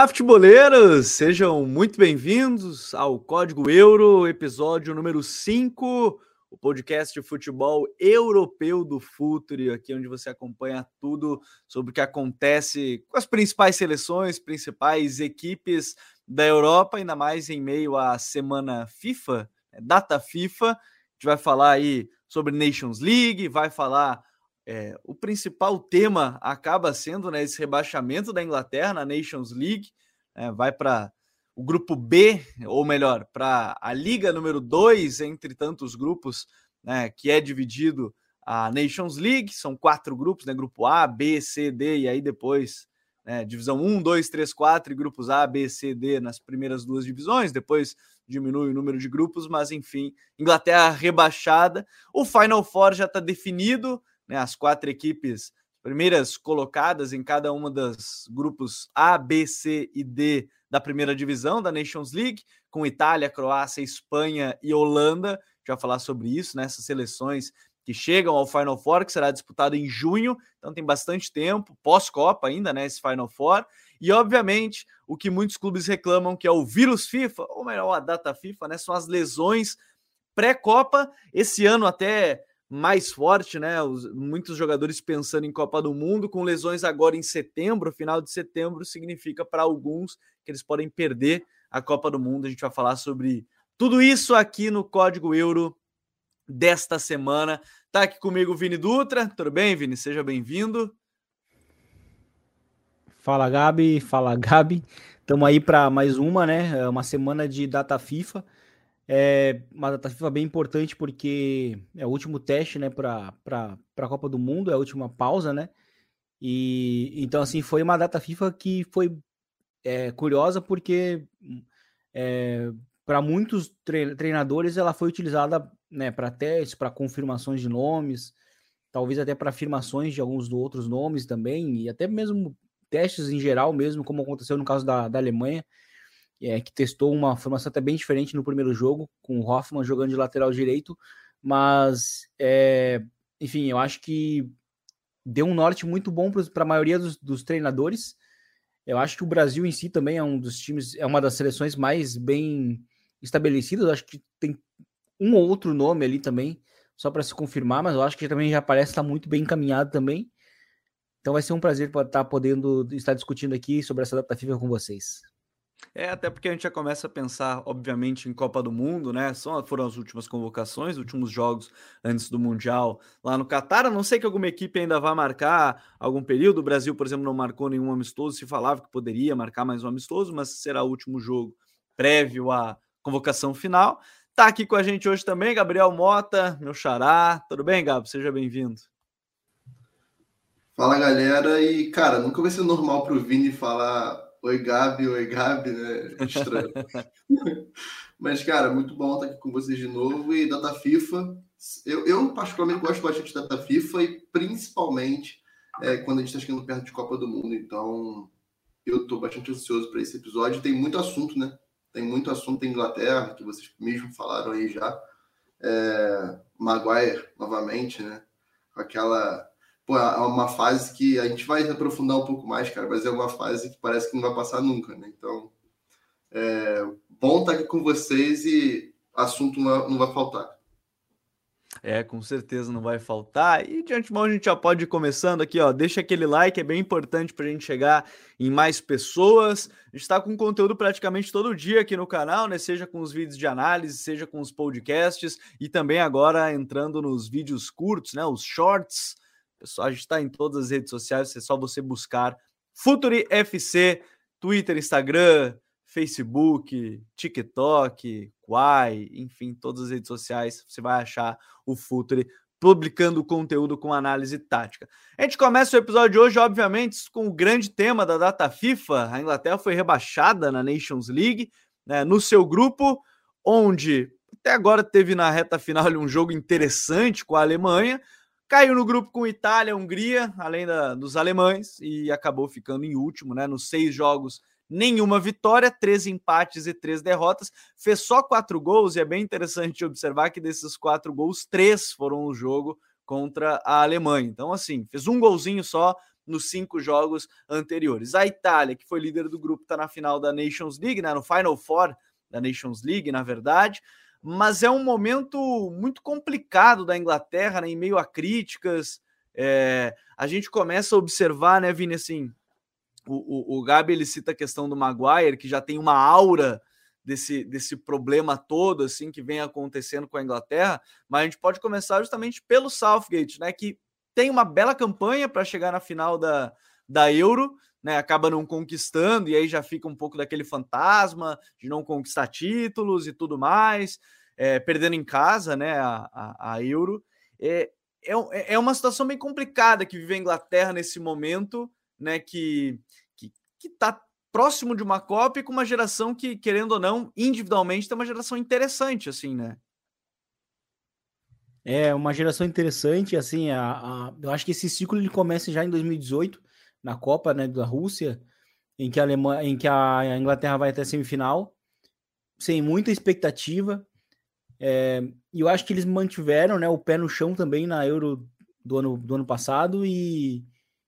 Olá, futeboleiros! Sejam muito bem-vindos ao Código Euro, episódio número 5, o podcast de futebol europeu do Futuri, aqui onde você acompanha tudo sobre o que acontece com as principais seleções, principais equipes da Europa, ainda mais em meio à semana FIFA, né, data FIFA. A gente vai falar aí sobre Nations League, vai falar é, o principal tema acaba sendo né, esse rebaixamento da Inglaterra na Nations League, é, vai para o grupo B, ou melhor, para a liga número 2 entre tantos grupos, né, que é dividido a Nations League, são quatro grupos, né, grupo A, B, C, D, e aí depois né, divisão 1, 2, 3, 4 e grupos A, B, C, D nas primeiras duas divisões, depois diminui o número de grupos, mas enfim, Inglaterra rebaixada, o Final Four já está definido, né, as quatro equipes primeiras colocadas em cada uma das grupos A, B, C e D da primeira divisão da Nations League, com Itália, Croácia, Espanha e Holanda. Já falar sobre isso, né? Essas seleções que chegam ao Final Four, que será disputado em junho, então tem bastante tempo, pós-Copa ainda, né? Esse Final Four. E, obviamente, o que muitos clubes reclamam, que é o vírus FIFA, ou melhor, a data FIFA, né? São as lesões pré-Copa. Esse ano até mais forte, né? Os, muitos jogadores pensando em Copa do Mundo, com lesões agora em setembro, final de setembro, significa para alguns que eles podem perder a Copa do Mundo. A gente vai falar sobre tudo isso aqui no Código Euro desta semana. Tá aqui comigo o Vini Dutra. Tudo bem, Vini? Seja bem-vindo. Fala, Gabi. Fala, Gabi. Estamos aí para mais uma, né? É uma semana de data FIFA. É uma data FIFA bem importante porque é o último teste, né, para a Copa do Mundo, é a última pausa, né? E então, assim, foi uma data FIFA que foi é, curiosa porque é, para muitos treinadores ela foi utilizada né, para testes, para confirmações de nomes, talvez até para afirmações de alguns outros nomes também, e até mesmo testes em geral mesmo, como aconteceu no caso da, da Alemanha é, que testou uma formação até bem diferente no primeiro jogo, com o Hoffman jogando de lateral direito, mas, é, enfim, eu acho que deu um norte muito bom para a maioria dos, dos, treinadores. Eu acho que o Brasil em si também é um dos times, é uma das seleções mais bem estabelecidas. Eu acho que tem um ou outro nome ali também, só para se confirmar, mas eu acho que também já parece estar muito bem encaminhado também. Então vai ser um prazer estar podendo estar discutindo aqui sobre essa data FIFA com vocês. É, até porque a gente já começa a pensar, obviamente, em Copa do Mundo, né? São, foram as últimas convocações, últimos jogos antes do Mundial lá no Catar. A não sei que alguma equipe ainda vá marcar algum período. O Brasil, por exemplo, não marcou nenhum amistoso, se falava que poderia marcar mais um amistoso, mas será o último jogo prévio à convocação final. Tá aqui com a gente hoje também, Gabriel Mota, meu xará. Tudo bem, Gabo? Seja bem-vindo. Fala, galera. E, cara, nunca vai ser normal o Vini falar Oi, Gabi, oi, Gabi, né? Estranho. Mas, cara, muito bom estar aqui com vocês de novo. E data FIFA, eu, eu particularmente gosto bastante da data FIFA e principalmente é, quando a gente está chegando perto de Copa do Mundo. Então, eu estou bastante ansioso para esse episódio. Tem muito assunto, né? Tem muito assunto em Inglaterra, que vocês mesmo falaram aí já. É, Maguire, novamente, né? Com aquela pô, é uma fase que a gente vai aprofundar um pouco mais, cara, mas é uma fase que parece que não vai passar nunca, né? Então, é bom estar aqui com vocês e assunto não vai faltar. É, com certeza não vai faltar. E de antemão a gente já pode ir começando aqui, ó. Deixa aquele like, é bem importante para a gente chegar em mais pessoas. A gente está com conteúdo praticamente todo dia aqui no canal, né? Seja com os vídeos de análise, seja com os podcasts e também agora entrando nos vídeos curtos, né? Os shorts Pessoal, a gente está em todas as redes sociais, é só você buscar Futuri FC, Twitter, Instagram, Facebook, TikTok, Quai, enfim, todas as redes sociais, você vai achar o Futuri publicando conteúdo com análise tática. A gente começa o episódio de hoje, obviamente, com o grande tema da data FIFA. A Inglaterra foi rebaixada na Nations League, né, no seu grupo, onde até agora teve na reta final um jogo interessante com a Alemanha, Caiu no grupo com Itália, Hungria, além da, dos alemães, e acabou ficando em último, né? Nos seis jogos, nenhuma vitória, três empates e três derrotas. Fez só quatro gols, e é bem interessante observar que desses quatro gols, três foram no jogo contra a Alemanha. Então, assim, fez um golzinho só, nos cinco jogos anteriores. A Itália, que foi líder do grupo, está na final da Nations League, né, no Final Four da Nations League, na verdade, mas é um momento muito complicado da Inglaterra, né, em meio a críticas. É, a gente começa a observar, né, Vini, assim, o, o, o Gabi ele cita a questão do Maguire, que já tem uma aura desse, desse problema todo assim que vem acontecendo com a Inglaterra, mas a gente pode começar justamente pelo Southgate, né, que tem uma bela campanha para chegar na final da, da Euro, né, acaba não conquistando e aí já fica um pouco daquele fantasma de não conquistar títulos e tudo mais, é, perdendo em casa, né, a, a, a Euro. É, é, é uma situação bem complicada que vive a Inglaterra nesse momento, né, que que, que tá próximo de uma Copa e com uma geração que, querendo ou não, individualmente tem uma geração interessante, assim, né? É uma geração interessante, assim, a, a, eu acho que esse ciclo ele começa já em 2018, na Copa né, da Rússia, em que a, Alemanha, em que a Inglaterra vai até a semifinal, sem muita expectativa, é, e eu acho que eles mantiveram né, o pé no chão também na Euro do ano, do ano passado e,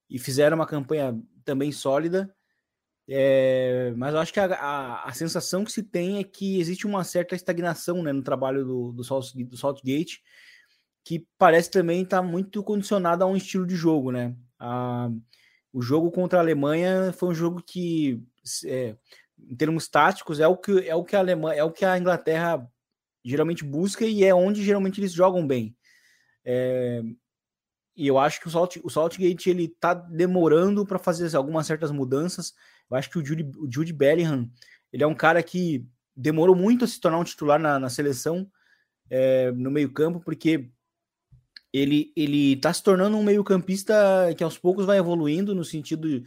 e fizeram uma campanha também sólida, é, mas eu acho que a, a, a, sensação que se tem é que existe uma certa estagnação né, no trabalho do, do, Salt, do Saltgate, que parece também estar tá muito condicionado a um estilo de jogo. Né? A, o jogo contra a Alemanha foi um jogo que, é, em termos táticos, é o que, é o que a Alemanha, é o que a Inglaterra geralmente busca e é onde geralmente eles jogam bem. É, e eu acho que o, Salt, o Saltgate ele está demorando para fazer algumas certas mudanças eu acho que o Jude, o Jude Bellingham, ele é um cara que demorou muito a se tornar um titular na, na seleção é, no meio campo, porque ele ele está se tornando um meio campista que aos poucos vai evoluindo no sentido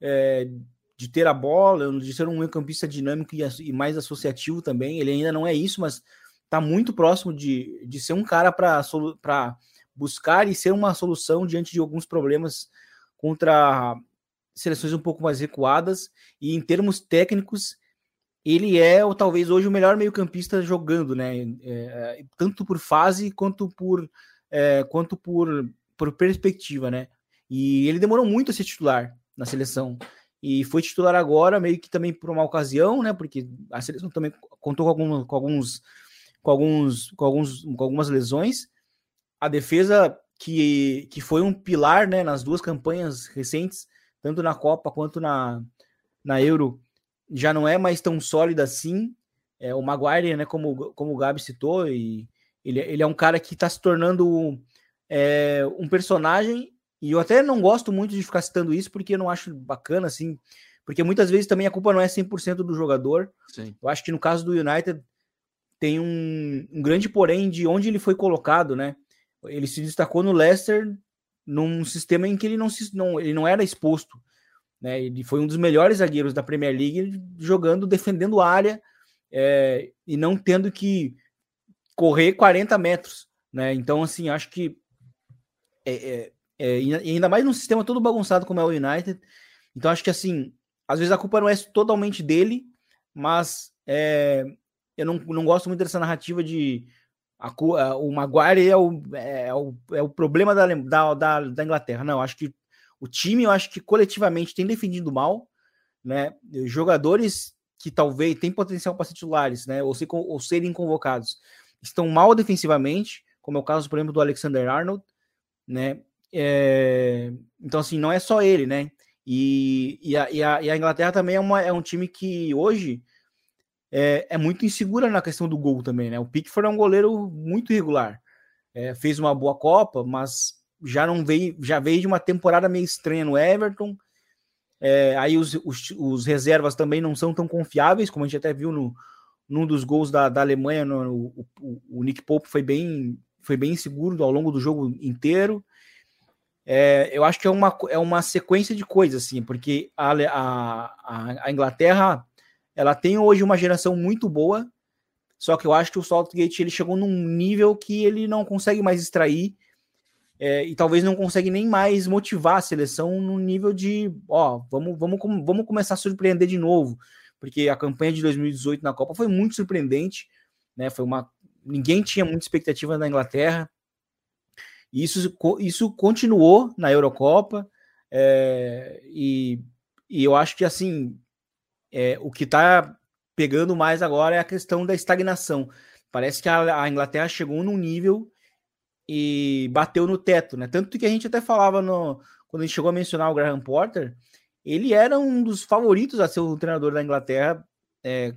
é, de ter a bola, de ser um meio campista dinâmico e, e, mais associativo também. Ele ainda não é isso, mas está muito próximo de, de ser um cara para buscar e ser uma solução diante de alguns problemas contra seleções um pouco mais recuadas e em termos técnicos ele é ou talvez hoje o melhor meio-campista jogando, né? É, tanto por fase quanto por é, quanto por, por perspectiva, né? E ele demorou muito a ser titular na seleção e foi titular agora meio que também por uma ocasião, né? Porque a seleção também contou com, algum, com alguns com alguns com alguns com algumas lesões. A defesa que, que foi um pilar, né? Nas duas campanhas recentes tanto na Copa quanto na, na Euro, já não é mais tão sólida assim. É, o Maguire, né, como, como o Gabi citou, e ele, ele é um cara que está se tornando é, um personagem, e eu até não gosto muito de ficar citando isso, porque eu não acho bacana, assim, porque muitas vezes também a culpa não é 100% do jogador. Sim. Eu acho que no caso do United tem um, um grande porém de onde ele foi colocado, né? Ele se destacou no Leicester num sistema em que ele não, se, não, ele não era exposto. Né? Ele foi um dos melhores zagueiros da Premier League, jogando, defendendo a área é, e não tendo que correr 40 metros. Né? Então, assim, acho que é, é, é ainda mais num sistema todo bagunçado como é o United. Então, acho que assim, às vezes a culpa não é totalmente dele, mas é, eu não, não gosto muito dessa narrativa de a, o Maguire é o, é, o, é o problema da, da, da, da Inglaterra. Não, acho que o time, eu acho que coletivamente tem defendido mal, né? Jogadores que talvez têm potencial para titulares, né? Ou, ser, ou serem convocados, estão mal defensivamente, como é o caso, por exemplo, do Alexander Arnold, né? É, então, assim, não é só ele, né? E, e, a, e, a, e a Inglaterra também é, uma, é um time que hoje é, é, muito insegura na questão do gol também, né? O Pickford é um goleiro muito irregular. É, fez uma boa Copa, mas já não veio, já veio de uma temporada meio estranha no Everton. É, aí os, os, os, reservas também não são tão confiáveis, como a gente até viu no, num dos gols da, da Alemanha, no, o, o, Nick Pope foi bem, foi bem inseguro ao longo do jogo inteiro. É, eu acho que é uma, é uma sequência de coisas, assim, porque a, a, a Inglaterra ela tem hoje uma geração muito boa, só que eu acho que o Saltgate ele chegou num nível que ele não consegue mais extrair é, e talvez não consegue nem mais motivar a seleção no nível de, ó, vamos, vamos, vamos começar a surpreender de novo, porque a campanha de 2018 na Copa foi muito surpreendente, né? Foi uma ninguém tinha muita expectativa na Inglaterra. E isso, isso continuou na Eurocopa. É, e, e eu acho que assim é, o que está pegando mais agora é a questão da estagnação. Parece que a, a, Inglaterra chegou num nível e bateu no teto, né? Tanto que a gente até falava no, quando a gente chegou a mencionar o Graham Potter, ele era um dos favoritos a ser o treinador da Inglaterra, é,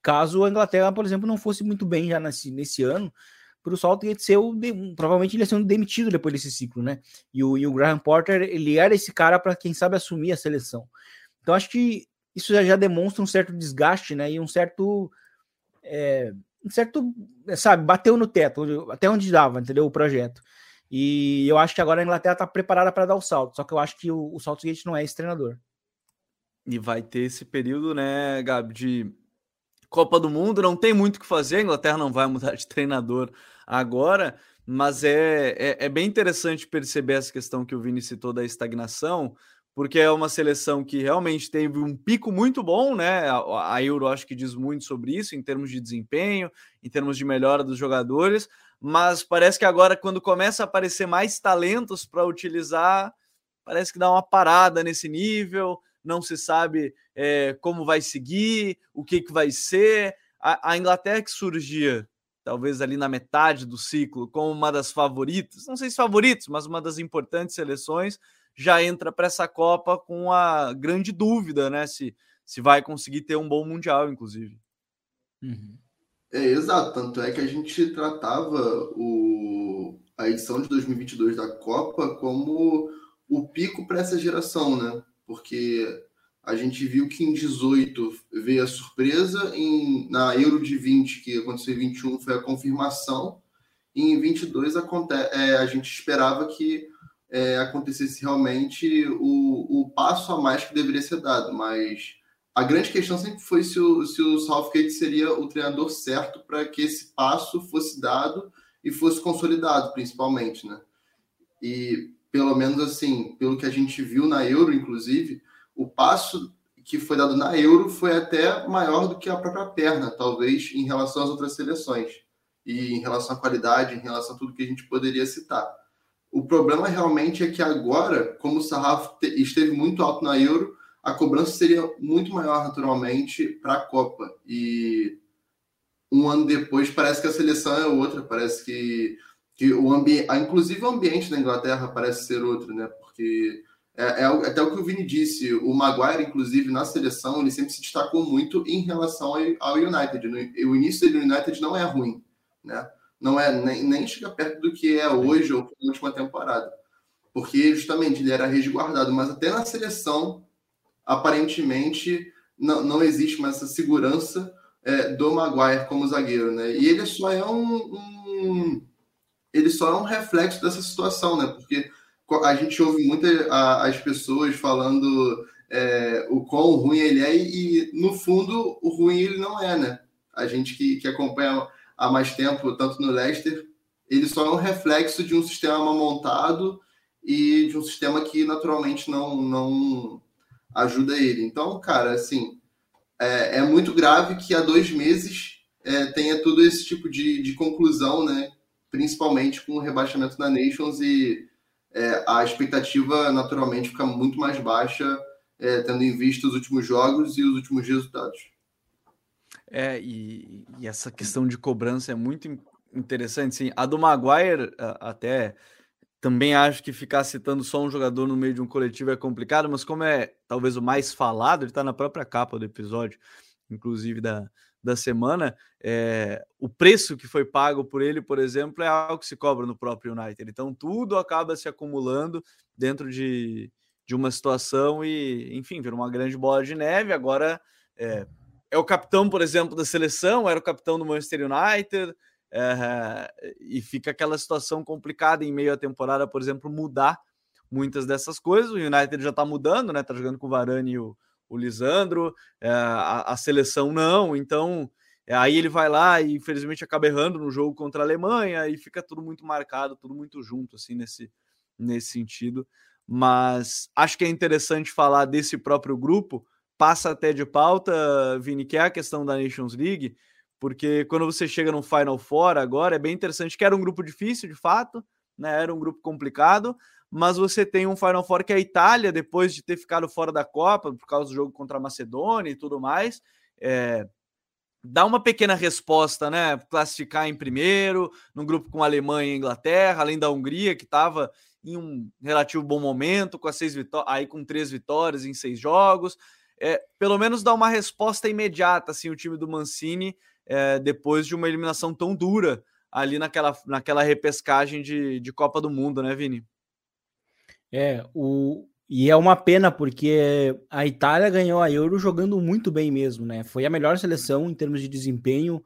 caso a Inglaterra, por exemplo, não fosse muito bem já nesse, nesse ano, para o Southgate ser o, provavelmente ele ia ser demitido depois desse ciclo, né? E o, e o Graham Porter, ele era esse cara para quem sabe assumir a seleção. Então acho que isso já, já demonstra um certo desgaste, né? E um certo, é, um certo, sabe, bateu no teto, até onde dava, entendeu? O projeto. E eu acho que agora a Inglaterra está preparada para dar o salto. Só que eu acho que o, o Southgate não é esse treinador. E vai ter esse período, né, Gabi, de Copa do Mundo, não tem muito o que fazer. A Inglaterra não vai mudar de treinador agora, mas é, é, é, bem interessante perceber essa questão que o Vini citou da estagnação, porque é uma seleção que realmente teve um pico muito bom, né? A, a Euro acho que diz muito sobre isso, em termos de desempenho, em termos de melhora dos jogadores, mas parece que agora, quando começa a aparecer mais talentos para utilizar, parece que dá uma parada nesse nível, não se sabe é, como vai seguir, o que, que vai ser. A, a Inglaterra que surgia talvez ali na metade do ciclo, como uma das favoritas, não sei se favoritos, mas uma das importantes seleções, já entra para essa Copa com a grande dúvida, né? Se, se vai conseguir ter um bom Mundial, inclusive. Uhum. É, exato. Tanto é que a gente tratava o, a edição de 2022 da Copa como o pico para essa geração, né? Porque a gente viu que em 18 veio a surpresa, em, na Euro de 20, que aconteceu em 21, foi a confirmação, e em 22 aconte, é, a gente esperava que é, acontecesse realmente o, o passo a mais que deveria ser dado, mas a grande questão sempre foi se o, se o Southgate seria o treinador certo para que esse passo fosse dado e fosse consolidado, principalmente, né? E pelo menos assim, pelo que a gente viu na Euro, inclusive, o passo que foi dado na Euro foi até maior do que a própria perna, talvez, em relação às outras seleções. E em relação à qualidade, em relação a tudo que a gente poderia citar. O problema realmente é que agora, como o sarrafo esteve muito alto na Euro, a cobrança seria muito maior naturalmente para a Copa. E um ano depois parece que a seleção é outra, parece que, que o ambiente, inclusive o ambiente da Inglaterra parece ser outro, né? Porque é, é, até o que o Vini disse, o Maguire, inclusive, na seleção, ele sempre se destacou muito em relação ao United. O início do United não é ruim, né? Não é nem, nem chega perto do que é hoje ou na última temporada. Porque justamente ele era resguardado, mas até na seleção, aparentemente, não, não existe mais essa segurança é, do Maguire como zagueiro, né? E ele só é um, um ele só é um reflexo dessa situação, né? Porque a gente ouve muitas as pessoas falando é, o quão ruim ele é, e, no fundo o ruim ele não é, né? A gente que, que acompanha há mais tempo, tanto no Leicester, ele só é um reflexo de um sistema montado e de um sistema que naturalmente não, não ajuda ele. Então, cara, assim, é, é muito grave que há dois meses é, tenha todo esse tipo de, de conclusão, né? Principalmente com o rebaixamento da Nations e é, a expectativa naturalmente fica muito mais baixa, é, tendo em vista os últimos jogos e os últimos resultados. É, e, e essa questão de cobrança é muito interessante. Sim, a do Maguire, até também acho que ficar citando só um jogador no meio de um coletivo é complicado, mas como é talvez o mais falado, ele está na própria capa do episódio, inclusive da, da semana, é, o preço que foi pago por ele, por exemplo, é algo que se cobra no próprio United. Então tudo acaba se acumulando dentro de, de uma situação e, enfim, vira uma grande bola de neve. Agora é, é o capitão, por exemplo, da seleção, era o capitão do Manchester United. E fica aquela situação complicada em meio à temporada, por exemplo, mudar muitas dessas coisas. O United já está mudando, né? Tá jogando com o Varane e o, o Lisandro, é, a, a, seleção não, então é, aí ele vai lá e infelizmente acaba errando no jogo contra a Alemanha e fica tudo muito marcado, tudo muito junto, assim, nesse, nesse sentido. Mas acho que é interessante falar desse próprio grupo, passa até de pauta, Vini, que é a questão da Nations League, porque quando você chega no Final Four agora, é bem interessante que era um grupo difícil, de fato, né? Era um grupo complicado, mas você tem um Final Four que é a Itália, depois de ter ficado fora da Copa, por causa do jogo contra a Macedônia e tudo mais, é, dá uma pequena resposta, né? Classificar em primeiro, no grupo com Alemanha e Inglaterra, além da Hungria, que estava em um relativo bom momento, com seis vitórias, aí com três vitórias em seis jogos. É, pelo menos dá uma resposta imediata, assim, o time do Mancini, é, depois de uma eliminação tão dura ali naquela, naquela repescagem de, de Copa do Mundo, né, Vini? É, o, e é uma pena porque a Itália ganhou a Euro jogando muito bem mesmo, né? Foi a melhor seleção em termos de desempenho,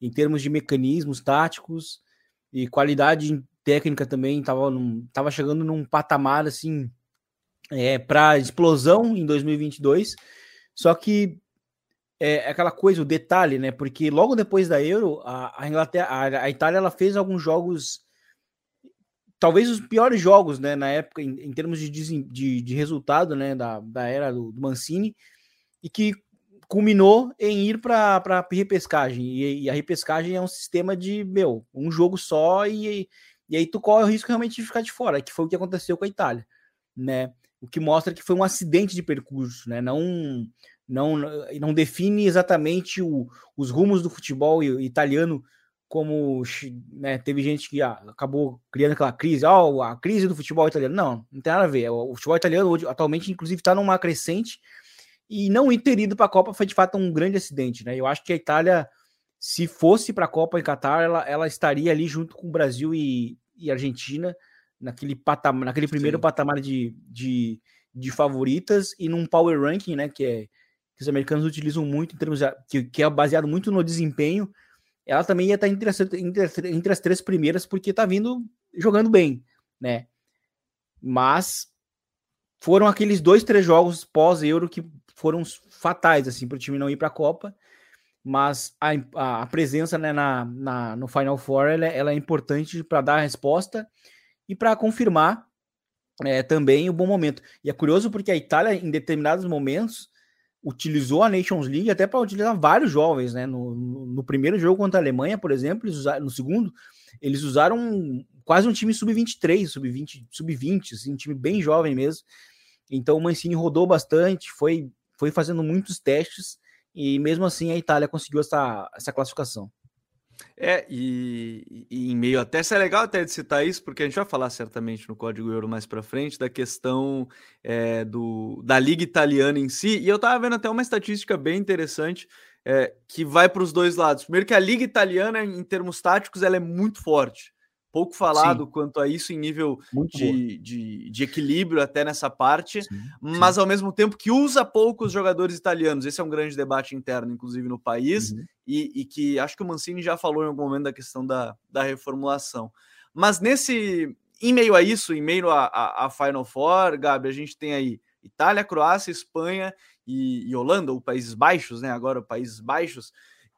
em termos de mecanismos táticos e qualidade técnica também. Tava, num, tava chegando num patamar assim é, para explosão em 2022. Só que é, é aquela coisa, o detalhe, né? Porque logo depois da Euro, a, a Inglaterra, a, a Itália, ela fez alguns jogos talvez os piores jogos, né, na época, em, em termos de, de, de, resultado, né, da, da era do, do, Mancini, e que culminou em ir para a repescagem. E, e, a repescagem é um sistema de, meu, um jogo só, e, e aí tu corre o risco realmente de ficar de fora, que foi o que aconteceu com a Itália, né? O que mostra que foi um acidente de percurso, né? Não, não, não define exatamente o, os rumos do futebol italiano como né, teve gente que ah, acabou criando aquela crise, oh, a crise do futebol italiano. Não, não tem nada a ver. O futebol italiano hoje, atualmente, inclusive, está numa crescente e não ter ido para a Copa foi de fato um grande acidente. Né? Eu acho que a Itália, se fosse para a Copa em Catar, ela, ela estaria ali junto com o Brasil e, e Argentina, naquele, patamar, naquele primeiro Sim. patamar de, de, de favoritas e num power ranking, né, que, é, que os americanos utilizam muito em termos de, que, que é baseado muito no desempenho ela também ia estar entre as, entre, entre as três primeiras, porque está vindo jogando bem, né? Mas foram aqueles dois, três jogos pós-Euro que foram fatais, assim, para o time não ir para a Copa. Mas a, a presença né, na, na, no Final Four ela, ela é importante para dar a resposta e para confirmar é, também o bom momento. E é curioso porque a Itália, em determinados momentos, utilizou a Nations League até para utilizar vários jovens, né? No, no, no, primeiro jogo contra a Alemanha, por exemplo, eles usaram, no segundo, eles usaram quase um time sub-23, sub-20, sub-20, assim, um time bem jovem mesmo. Então o Mancini rodou bastante, foi, foi fazendo muitos testes e mesmo assim a Itália conseguiu essa, essa classificação. É, e, e, em meio até, isso é legal até de citar isso, porque a gente vai falar certamente no Código Euro mais para frente da questão é, do, da Liga Italiana em si, e eu tava vendo até uma estatística bem interessante é, que vai para os dois lados. Primeiro que a Liga Italiana, em termos táticos, ela é muito forte pouco falado sim. quanto a isso em nível de, de, de, equilíbrio até nessa parte, sim, mas sim. ao mesmo tempo que usa poucos jogadores italianos. Esse é um grande debate interno, inclusive no país, uhum. e, e, que acho que o Mancini já falou em algum momento da questão da, da reformulação. Mas nesse, em meio a isso, em meio a, a, a Final Four, Gabi, a gente tem aí Itália, Croácia, Espanha e, e Holanda, ou Países Baixos, né? Agora Países Baixos.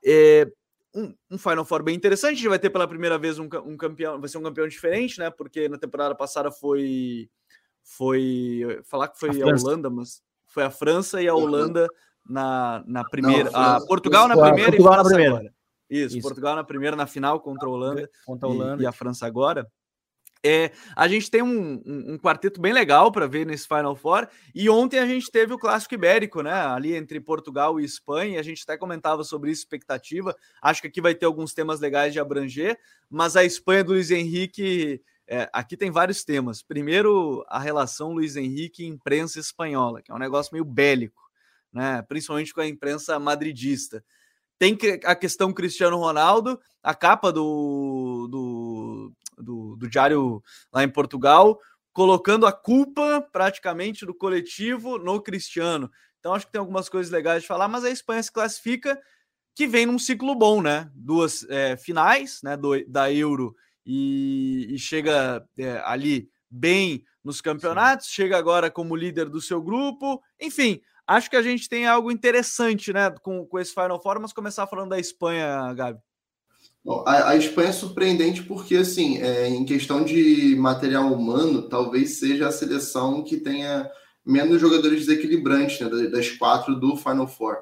É, um, um, Final Four bem interessante. A gente vai ter pela primeira vez um, um, campeão, vai ser um campeão diferente, né? Porque na temporada passada foi. Foi. Falar que foi a, a Holanda, mas foi a França e a Holanda na, na primeira. Não, a Portugal na primeira Portugal e França na primeira. agora. Isso, Isso, Portugal na primeira, na final contra a Holanda. Contra a Holanda. E, e a França agora. É, a gente tem um, um, um quarteto bem legal para ver nesse Final Four. E ontem a gente teve o clássico ibérico, né? Ali entre Portugal e Espanha. A gente até comentava sobre isso, expectativa. Acho que aqui vai ter alguns temas legais de abranger, mas a Espanha do Luiz Henrique. É, aqui tem vários temas. Primeiro, a relação Luiz Henrique e imprensa espanhola, que é um negócio meio bélico, né? Principalmente com a imprensa madridista. Tem a questão Cristiano Ronaldo, a capa do, do do, do Diário lá em Portugal, colocando a culpa praticamente do coletivo no Cristiano. Então acho que tem algumas coisas legais de falar, mas a Espanha se classifica que vem num ciclo bom, né? Duas é, finais, né? Do, da Euro e, e chega é, ali bem nos campeonatos, Sim. chega agora como líder do seu grupo. Enfim, acho que a gente tem algo interessante, né? Com, com esse Final Four, mas começar falando da Espanha, Gabi. Bom, a, a, Espanha é surpreendente porque, assim, é, em questão de material humano, talvez seja a seleção que tenha menos jogadores desequilibrantes né, das quatro do Final Four.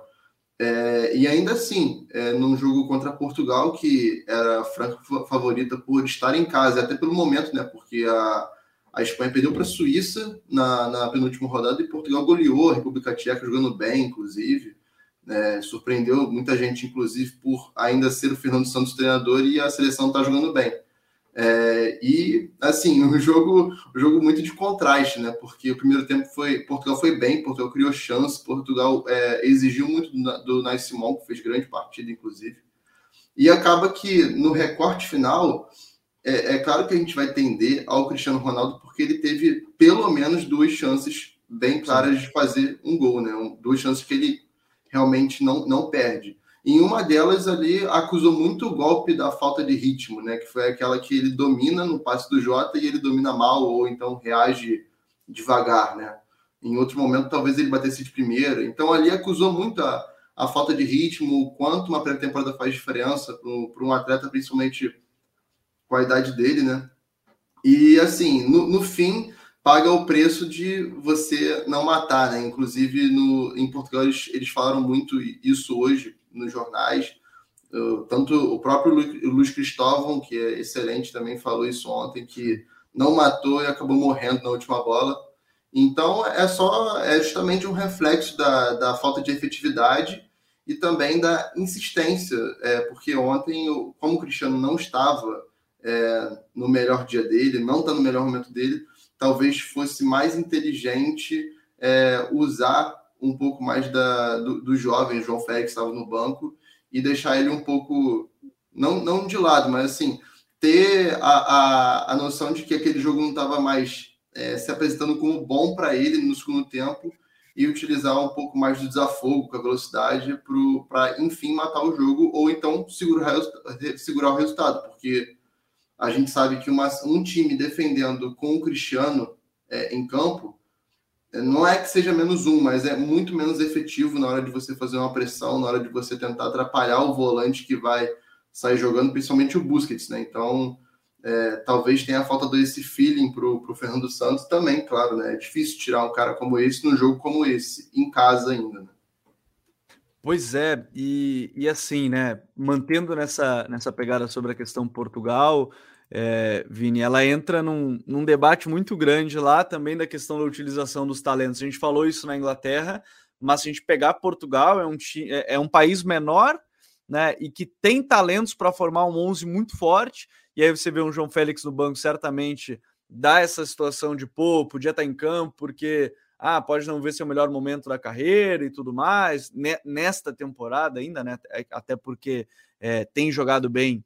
É, e ainda assim, é, num jogo contra Portugal, que era franca favorita por estar em casa, até pelo momento, né? Porque a, A Espanha perdeu para a Suíça na, na penúltima rodada e Portugal goleou a República Tcheca jogando bem, inclusive. É, surpreendeu muita gente, inclusive, por ainda ser o Fernando Santos treinador e a seleção estar tá jogando bem. É, e assim, um jogo, um jogo muito de contraste, né? Porque o primeiro tempo foi. Portugal foi bem, Portugal criou chance, Portugal é, exigiu muito do, do Nais Simon, que fez grande partida, inclusive. E acaba que no recorte final, é, é, claro que a gente vai tender ao Cristiano Ronaldo, porque ele teve pelo menos duas chances bem claras de fazer um gol, né? duas chances que ele realmente não, não perde. Em uma delas ali acusou muito o golpe da falta de ritmo, né? Que foi aquela que ele domina no passe do Jota e ele domina mal ou então reage devagar, né? Em outro momento talvez ele batesse de primeira. Então ali acusou muito a, a falta de ritmo, o quanto uma pré-temporada faz diferença para um atleta, principalmente com a idade dele, né? E assim, no, no fim, paga o preço de você não matar, né? Inclusive no, em Portugal eles, eles falaram muito isso hoje nos jornais. tanto o próprio Luiz Cristóvão, que é excelente, também falou isso ontem, que não matou e acabou morrendo na última bola. Então é só é justamente um reflexo da, da falta de efetividade e também da insistência, é, porque ontem, como o Cristiano não estava é, no melhor dia dele, não está no melhor momento dele, talvez fosse mais inteligente é, usar um pouco mais da, do, do jovem João Félix estava no banco e deixar ele um pouco, não, não de lado, mas assim, ter a, a, a noção de que aquele jogo não estava mais é, se apresentando como bom para ele no segundo tempo e utilizar um pouco mais do desafogo com a velocidade para, enfim, matar o jogo ou então segurar, segurar o resultado, porque a gente sabe que uma, um time defendendo com o Cristiano é, em campo não é que seja menos um, mas é muito menos efetivo na hora de você fazer uma pressão, na hora de você tentar atrapalhar o volante que vai sair jogando, principalmente o Busquets, né? Então, é, talvez tenha falta desse feeling para o Fernando Santos também, claro, né? É difícil tirar um cara como esse num jogo como esse, em casa ainda, né? Pois é, e, e assim, né? Mantendo nessa, nessa pegada sobre a questão Portugal, é, Vini, ela entra num, num, debate muito grande lá também da questão da utilização dos talentos. A gente falou isso na Inglaterra, mas se a gente pegar Portugal, é um, é, é um país menor, né? E que tem talentos para formar um 11 muito forte. E aí você vê um João Félix no banco, certamente dá essa situação de pô, podia estar tá em campo, porque ah, pode não ver seu melhor momento da carreira e tudo mais, nesta temporada ainda, né? Até porque é, tem jogado bem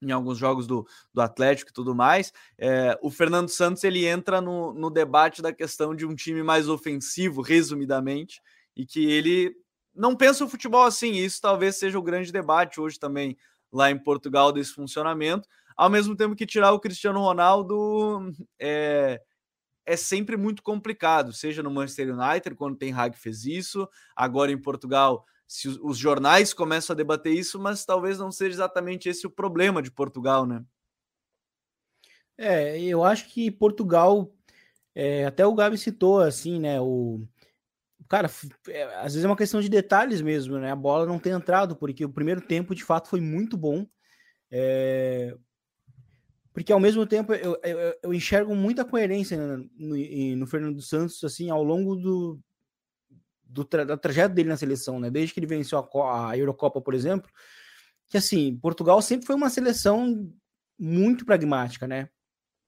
em alguns jogos do, do Atlético e tudo mais. É, o Fernando Santos ele entra no, no debate da questão de um time mais ofensivo, resumidamente, e que ele não pensa o futebol assim. Isso talvez seja o grande debate hoje também lá em Portugal desse funcionamento. Ao mesmo tempo que tirar o Cristiano Ronaldo é, é sempre muito complicado, seja no Manchester United, quando tem Hag fez isso, agora em Portugal se os jornais começam a debater isso, mas talvez não seja exatamente esse o problema de Portugal, né? É, eu acho que Portugal, é, até o Gabi citou assim, né? O cara, é, às vezes é uma questão de detalhes mesmo, né? A bola não tem entrado, porque o primeiro tempo de fato foi muito bom. É, porque ao mesmo tempo eu, eu, eu enxergo muita coerência no, no, no Fernando Santos assim ao longo do, do tra da trajeto dele na seleção, né? Desde que ele venceu a, a, Eurocopa, por exemplo, que assim, Portugal sempre foi uma seleção muito pragmática, né?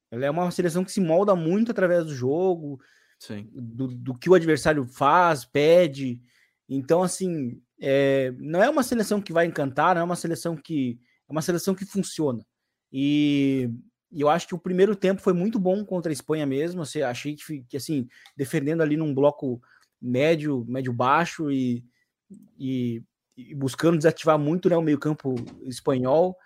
Ela é uma seleção que se molda muito através do jogo, do, do, que o adversário faz, pede. Então, assim, é, não é uma seleção que vai encantar, não é uma seleção que é uma seleção que funciona. E, eu acho que o primeiro tempo foi muito bom contra a Espanha mesmo. Assim, achei que, que assim, defendendo ali num bloco médio, médio baixo e, e, e buscando desativar muito né, o meio-campo espanhol,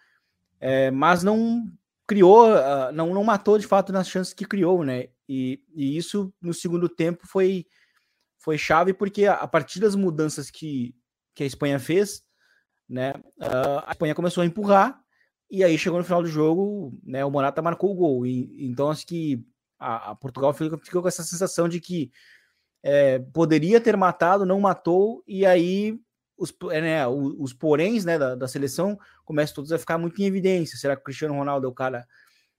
é, mas não criou, uh, não, não matou de fato nas chances que criou, né? E, e isso no segundo tempo foi, foi chave porque a, a partir das mudanças que, que a Espanha fez, né? Uh, a Espanha começou a empurrar e aí chegou no final do jogo, né? O Morata marcou o gol. E, então acho que a, a Portugal ficou, ficou com essa sensação de que é, poderia ter matado, não matou, e aí os, é, né, os, os poréns né, da, da, seleção começam todos a ficar muito em evidência. Será que o Cristiano Ronaldo é o cara,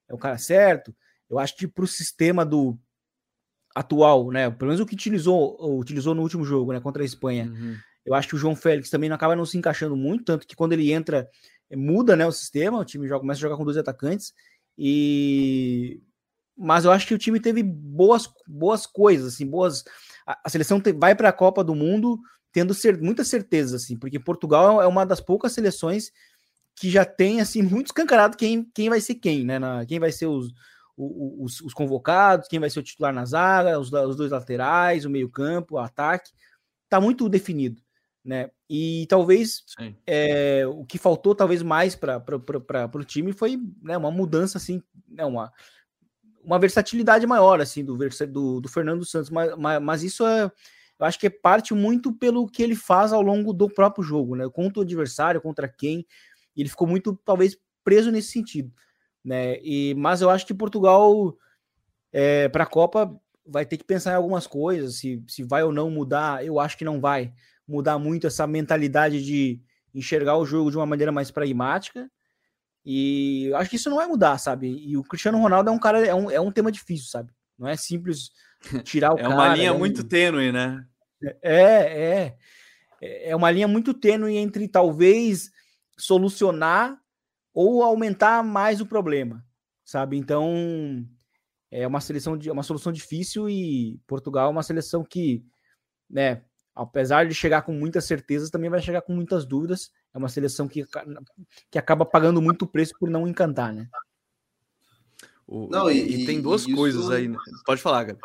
é o cara certo? Eu acho que para o sistema do atual, né? Pelo menos o que utilizou, utilizou no último jogo, né? Contra a Espanha. Uhum. Eu acho que o João Félix também não acaba não se encaixando muito, tanto que quando ele entra, muda né, o sistema, o time joga, começa a jogar com dois atacantes. E mas eu acho que o time teve boas, boas coisas, assim, boas. A, seleção te, vai para a Copa do Mundo tendo cer muita certeza, assim, porque Portugal é uma das poucas seleções que já tem assim muito escancarado quem, quem vai ser quem, né? Na, quem vai ser os, os, os, convocados, quem vai ser o titular na zaga, os, os dois laterais, o meio-campo, o ataque, tá muito definido, né? E talvez é, o que faltou talvez mais para o time foi né, uma mudança assim, né, uma, uma versatilidade maior assim do, do, do Fernando Santos, mas, mas, mas, isso é eu acho que é parte muito pelo que ele faz ao longo do próprio jogo, né? Contra o adversário, contra quem. Ele ficou muito, talvez, preso nesse sentido né? E, mas eu acho que Portugal é, para a Copa vai ter que pensar em algumas coisas, se, se vai ou não mudar. Eu acho que não vai mudar muito essa mentalidade de enxergar o jogo de uma maneira mais pragmática. E acho que isso não vai mudar, sabe? E o Cristiano Ronaldo é um cara, é um, é um tema difícil, sabe? Não é simples tirar o é cara. É uma linha é muito tênue, né? É, é. É uma linha muito tênue entre talvez solucionar ou aumentar mais o problema, sabe? Então é uma seleção de uma solução difícil e Portugal é uma seleção que, né, apesar de chegar com muitas certezas, também vai chegar com muitas dúvidas. É uma seleção que, que acaba pagando muito preço por não encantar, né? O, não, e, e tem duas coisas isso... aí. Né? Pode falar, Gabi.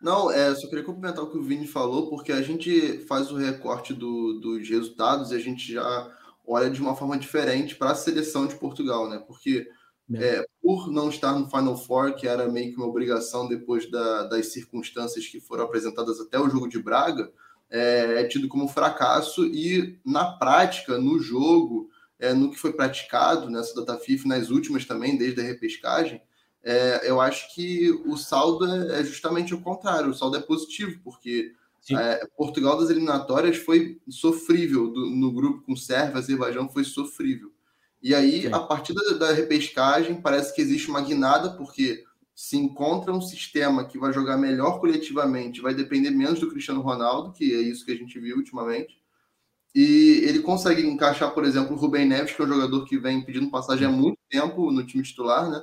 Não, é, só queria complementar o que o Vini falou, porque a gente faz o recorte do, dos resultados e a gente já olha de uma forma diferente para a seleção de Portugal, né? Porque é. Por não estar no Final Four, que era meio que uma obrigação depois da, das circunstâncias que foram apresentadas até o jogo de Braga, é, é tido como fracasso e na prática, no jogo, é, no que foi praticado nessa data FIFA, nas últimas também, desde a repescagem, é, eu acho que o saldo é, é justamente o contrário, o saldo é positivo, porque é, Portugal das eliminatórias foi sofrível do, no grupo com Sérvia, Azerbaijão foi sofrível. E aí, Sim. a partir da, da, repescagem, parece que existe uma guinada, porque se encontra um sistema que vai jogar melhor coletivamente, vai depender menos do Cristiano Ronaldo, que é isso que a gente viu ultimamente. E ele consegue encaixar, por exemplo, o Rubem Neves, que é um jogador que vem pedindo passagem há muito tempo no time titular, né?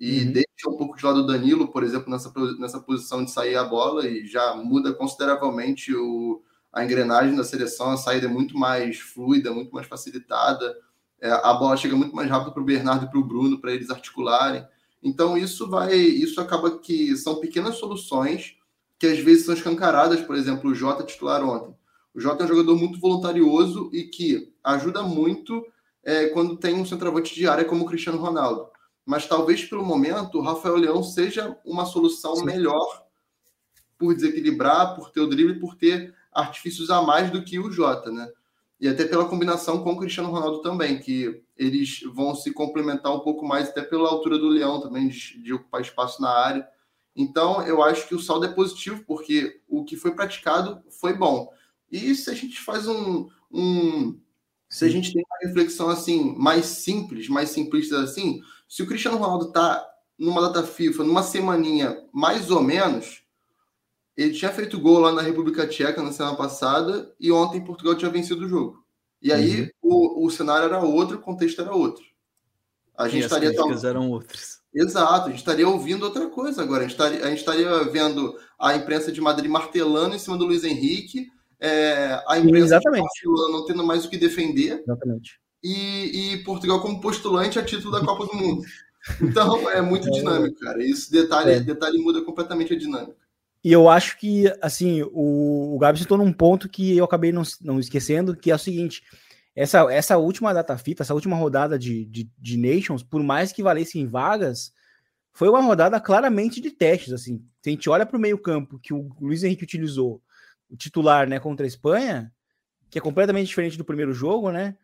e uhum. deixa um pouco de lado o Danilo, por exemplo, nessa, nessa posição de sair a bola e já muda consideravelmente o, a engrenagem da seleção, a saída é muito mais fluida, muito mais facilitada, é, a bola chega muito mais rápido para o Bernardo e para o Bruno, para eles articularem. Então isso vai, isso acaba que são pequenas soluções que às vezes são escancaradas, por exemplo, o Jota titular ontem. O Jota é um jogador muito voluntarioso e que ajuda muito é, quando tem um centroavante de área como o Cristiano Ronaldo mas talvez pelo momento o Rafael Leão seja uma solução Sim. melhor por desequilibrar, por ter o drible, por ter artifícios a mais do que o Jota, né? E até pela combinação com o Cristiano Ronaldo também, que eles vão se complementar um pouco mais, até pela altura do Leão também, de, de ocupar espaço na área. Então, eu acho que o saldo é positivo, porque o que foi praticado foi bom. E se a gente faz um. um se a gente tem uma reflexão assim, mais simples, mais simplista assim, se o Cristiano Ronaldo está numa data FIFA, numa semaninha mais ou menos, ele tinha feito gol lá na República Tcheca na semana passada e ontem Portugal tinha vencido o jogo. E aí uhum. o, o cenário era outro, o contexto era outro. A gente e estaria as eram outras. Exato, a gente estaria ouvindo outra coisa agora. A gente estaria, a gente estaria vendo a imprensa de Madrid martelando em cima do Luiz Henrique, é, a imprensa Exatamente. Barcelona não tendo mais o que defender. Exatamente e, e Portugal como postulante a título da Copa do Mundo. Então é muito é. dinâmico, cara. Isso detalhe, é. detalhe muda completamente a dinâmica. E eu acho que, assim, o, o Gabi citou num ponto que eu acabei não, não esquecendo, que é o seguinte: essa, essa última data fita, essa última rodada de, de, de Nations, por mais que valessem vagas, foi uma rodada claramente de testes. Assim, se a gente olha para o meio-campo que o Luiz Henrique utilizou, o titular, né, contra a Espanha, que é completamente diferente do primeiro jogo, né?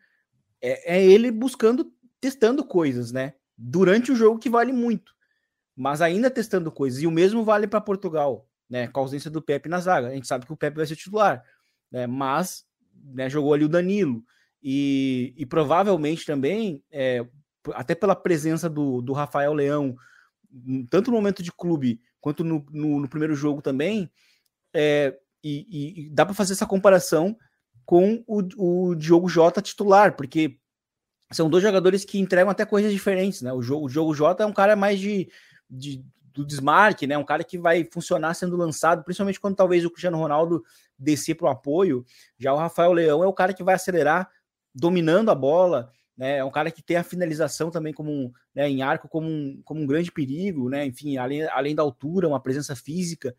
é, é ele buscando, testando coisas, né? Durante o jogo que vale muito, mas ainda testando coisas. E o mesmo vale para Portugal, né? Com a ausência do Pepe na zaga. A gente sabe que o Pepe vai ser titular, né? Mas né, jogou ali o Danilo. E, e provavelmente também, é, até pela presença do, do Rafael Leão tanto no momento de clube quanto no, no, no primeiro jogo também, é, e, e, dá para fazer essa comparação com o, o Diogo Jota titular, porque são dois jogadores que entregam até coisas diferentes, né? O, jogo, o Diogo Jota é um cara mais de, de do desmarque, né? Um cara que vai funcionar sendo lançado, principalmente quando talvez o Cristiano Ronaldo descer para o apoio. Já o Rafael Leão é o cara que vai acelerar dominando a bola, né? É um cara que tem a finalização também como um, né, em arco como um, como um grande perigo, né? Enfim, além, além da altura, uma presença física.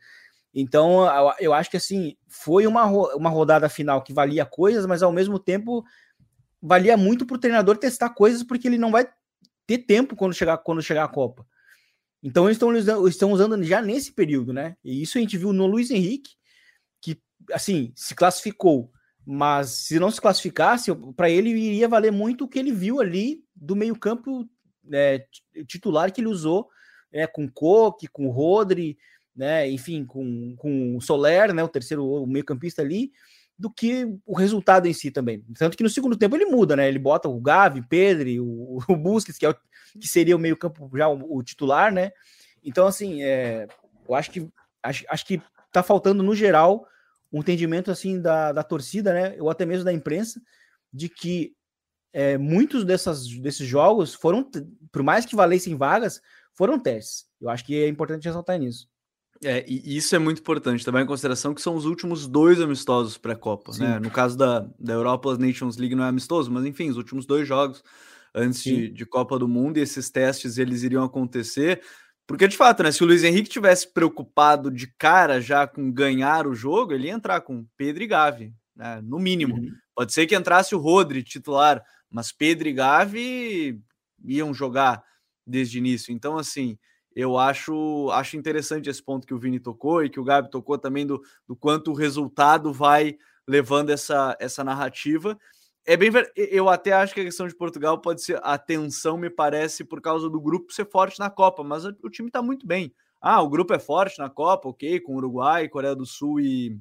Então, eu acho que assim, foi uma, uma rodada final que valia coisas, mas ao mesmo tempo valia muito para o treinador testar coisas, porque ele não vai ter tempo quando chegar, quando chegar a Copa. Então eles estão, estão usando já nesse período, né? E isso a gente viu no Luiz Henrique, que assim se classificou, mas se não se classificasse, para ele iria valer muito o que ele viu ali do meio-campo é, titular que ele usou, é, com Coque, com Rodri, né? Enfim, com, com o Soler, né? O terceiro meio-campista ali, do que o resultado em si também. Tanto que no segundo tempo ele muda, né? Ele bota o Gavi, Pedro, o, o Busquets, que, é o, que seria o meio-campo já o, o, titular, né? Então, assim, é, eu acho que acho, acho que tá faltando, no geral, um entendimento assim da, da torcida, né? Ou até mesmo da imprensa, de que é, muitos dessas, desses jogos foram, por mais que valessem vagas, foram testes. Eu acho que é importante ressaltar nisso. É, e isso é muito importante, também em consideração que são os últimos dois amistosos pré-Copa, né? No caso da, da Europa Nations League não é amistoso, mas enfim, os últimos dois jogos antes de, de, Copa do Mundo e esses testes eles iriam acontecer. Porque de fato, né? Se o Luiz Henrique tivesse preocupado de cara já com ganhar o jogo, ele ia entrar com Pedro e Gavi, né? No mínimo. Uhum. Pode ser que entrasse o Rodri titular, mas Pedro e Gavi iam jogar desde o início. Então, assim, eu acho, acho interessante esse ponto que o Vini tocou e que o Gabi tocou também do, do quanto o resultado vai levando essa, essa narrativa. É bem eu até acho que a questão de Portugal pode ser a tensão, me parece, por causa do grupo ser forte na Copa, mas o time está muito bem. Ah, o grupo é forte na Copa, ok, com Uruguai, Coreia do Sul e,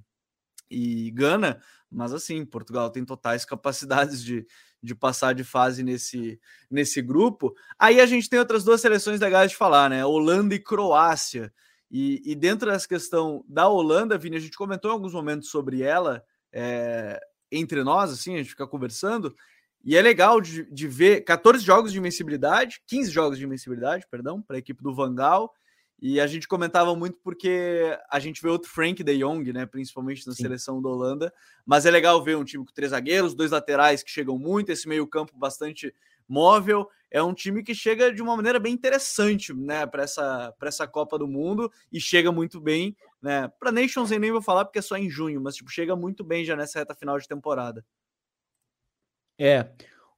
e Gana, mas assim, Portugal tem totais capacidades de, de passar de fase nesse, nesse grupo. Aí a gente tem outras duas seleções legais de falar, né? Holanda e Croácia. E, e dentro dessa questão da Holanda, Vini, a gente comentou em alguns momentos sobre ela é, entre nós, assim, a gente fica conversando. E é legal de, de ver 14 jogos de invencibilidade, 15 jogos de invencibilidade, perdão, para a equipe do Vangal. E a gente comentava muito porque a gente vê outro Frank de Jong, né? Principalmente na Sim. seleção da Holanda. Mas é legal ver um time com três zagueiros, dois laterais que chegam muito, esse meio-campo bastante móvel. É um time que chega de uma maneira bem interessante, né? Para essa, essa Copa do Mundo e chega muito bem, né? Para Nations eu nem vou falar porque é só em junho, mas tipo, chega muito bem já nessa reta final de temporada. É,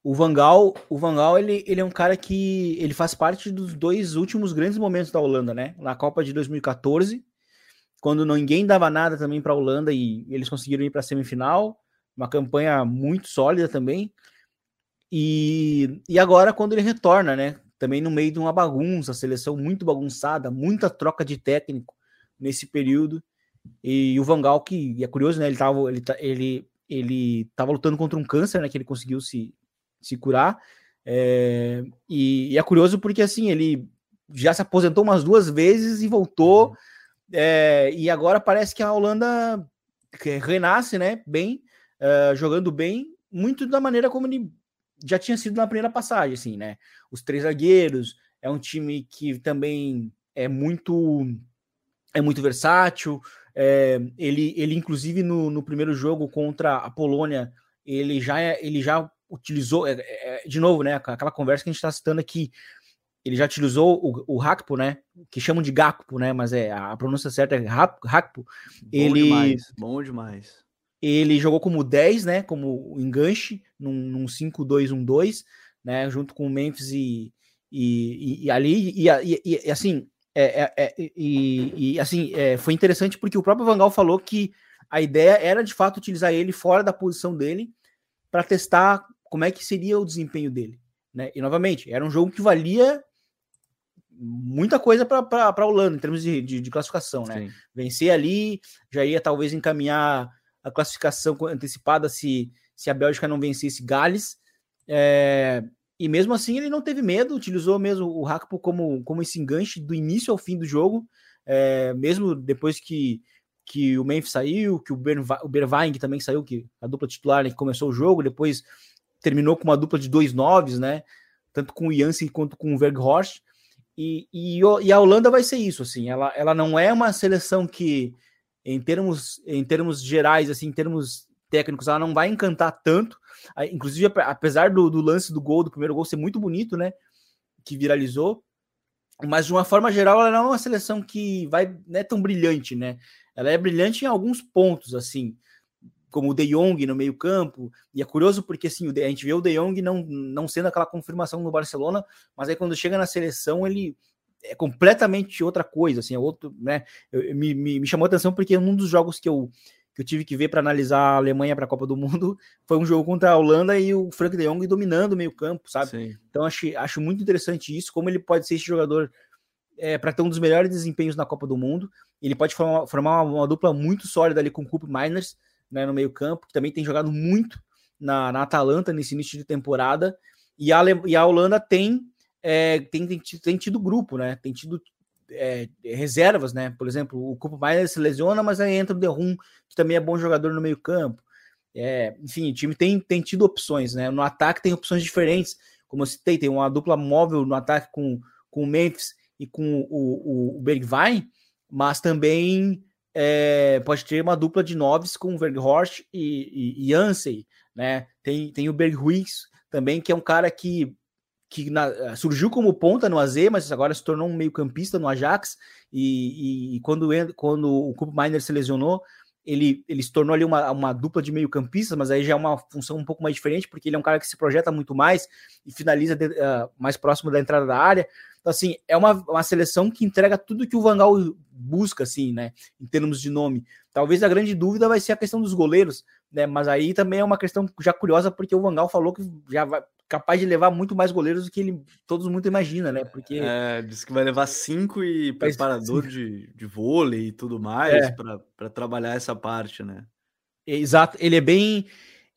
o Vangal, o Vangal ele, ele é um cara que ele faz parte dos dois últimos grandes momentos da Holanda, né? Na Copa de 2014, quando ninguém dava nada também para a Holanda e eles conseguiram ir para a semifinal, uma campanha muito sólida também. E, e agora quando ele retorna, né? Também no meio de uma bagunça, seleção muito bagunçada, muita troca de técnico nesse período. E o Vangal que é curioso, né? Ele tava ele ele ele tava lutando contra um câncer, né? Que ele conseguiu se se curar. É, e, e, é curioso porque assim ele já se aposentou umas duas vezes e voltou. Uhum. É, e agora parece que a Holanda renasce, né? Bem, uh, jogando bem, muito da maneira como ele já tinha sido na primeira passagem, assim, né? Os três zagueiros, é um time que também é muito é muito versátil. É, ele, ele, inclusive, no, no primeiro jogo contra a Polônia, ele já, é, ele já utilizou, é, é, de novo, né, aquela conversa que a gente está citando aqui, ele já utilizou o, o Hakpo, né, que chamam de Gakpo, né, mas é a pronúncia certa é Hakpo. Ele, demais, bom demais. Ele jogou como 10, né, como enganche, num, num 5-2-1-2, né, junto com o Memphis e, e, e ali, e, e, e assim, é, é, é, e, e, assim, é, foi interessante porque o próprio Vangal falou que a ideia era de fato utilizar ele fora da posição dele para testar como é que seria o desempenho dele. Né? E novamente, era um jogo que valia muita coisa para a Holanda em termos de, de, de classificação. Né? Vencer ali já ia talvez encaminhar a classificação antecipada se, se a Bélgica não vencesse Gales. É, E mesmo assim ele não teve medo, utilizou mesmo o Hakpo como, como esse enganche do início ao fim do jogo, é, mesmo depois que, que o Memphis saiu, que o, Berva, o também saiu, que a dupla titular né, que começou o jogo, depois terminou com uma dupla de dois noves, né? Tanto com o Jansen quanto com o Verghorst. E, e, e, a Holanda vai ser isso, assim, ela, ela não é uma seleção que, em termos, em termos gerais, assim, em termos técnicos, ela não vai encantar tanto. Inclusive, apesar do, do, lance do gol, do primeiro gol ser muito bonito, né? Que viralizou. Mas de uma forma geral, ela não é uma seleção que vai não é tão brilhante, né? Ela é brilhante em alguns pontos, assim, como o De Jong no meio-campo. E é curioso porque assim, a gente vê o De Jong não, não sendo aquela confirmação no Barcelona, mas aí quando chega na seleção, ele é completamente outra coisa, assim, é outro, né? Eu, me, me, me chamou a atenção porque um dos jogos que eu que eu tive que ver para analisar a Alemanha para a Copa do Mundo foi um jogo contra a Holanda e o Frank de Jong dominando o meio-campo, sabe? Sim. Então acho, acho muito interessante isso, como ele pode ser esse jogador é, para ter um dos melhores desempenhos na Copa do Mundo. Ele pode formar, formar uma, uma, dupla muito sólida ali com o Coop Miners né, no meio-campo, que também tem jogado muito na, na Atalanta nesse início de temporada. E a, e a Holanda tem, é, tem, tem, tem tido grupo, né? Tem tido é, reservas, né? Por exemplo, o Cupo mais se lesiona, mas aí entra o Derrum, que também é bom jogador no meio-campo. É, enfim, o time tem, tem tido opções, né? No ataque tem opções diferentes, como eu citei, tem uma dupla móvel no ataque com, com o Memphis e com o, o, o Bergwijn, mas também é, pode ter uma dupla de noves com o Verghorst e, e, e né? Tem, tem o Berghuis também, que é um cara que que na, eh, surgiu como ponta no AZ, mas agora se tornou um meio-campista no Ajax. E, e, e, quando, quando o Cup Miner se lesionou, ele, ele se tornou ali uma, uma dupla de meio-campistas, mas aí já é uma função um pouco mais diferente, porque ele é um cara que se projeta muito mais e finaliza de, uh, mais próximo da entrada da área. Então, assim, é uma, uma seleção que entrega tudo que o Vangal busca, assim, né, em termos de nome. Talvez a grande dúvida vai ser a questão dos goleiros, né, mas aí também é uma questão já curiosa, porque o Vangal falou que já vai, capaz de levar muito mais goleiros do que ele todos muito imagina, né? Porque é, diz que vai levar cinco e preparador de, de vôlei e tudo mais é. para trabalhar essa parte, né? Exato, ele é bem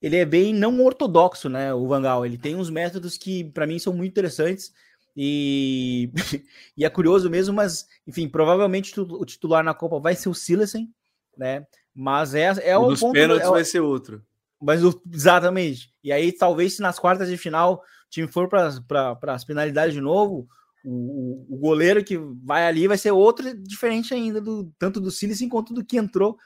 ele é bem não ortodoxo, né? O Vangal, ele tem uns métodos que para mim são muito interessantes e, e é curioso mesmo, mas enfim, provavelmente o titular na Copa vai ser o Silesen, né? Mas é, é o, o dos ponto, pênaltis é, vai ser outro. Mas exatamente. E aí, talvez, se nas quartas de final o time for para as penalidades de novo, o, o, goleiro que vai ali vai ser outro diferente ainda, do tanto do Silas quanto do que entrou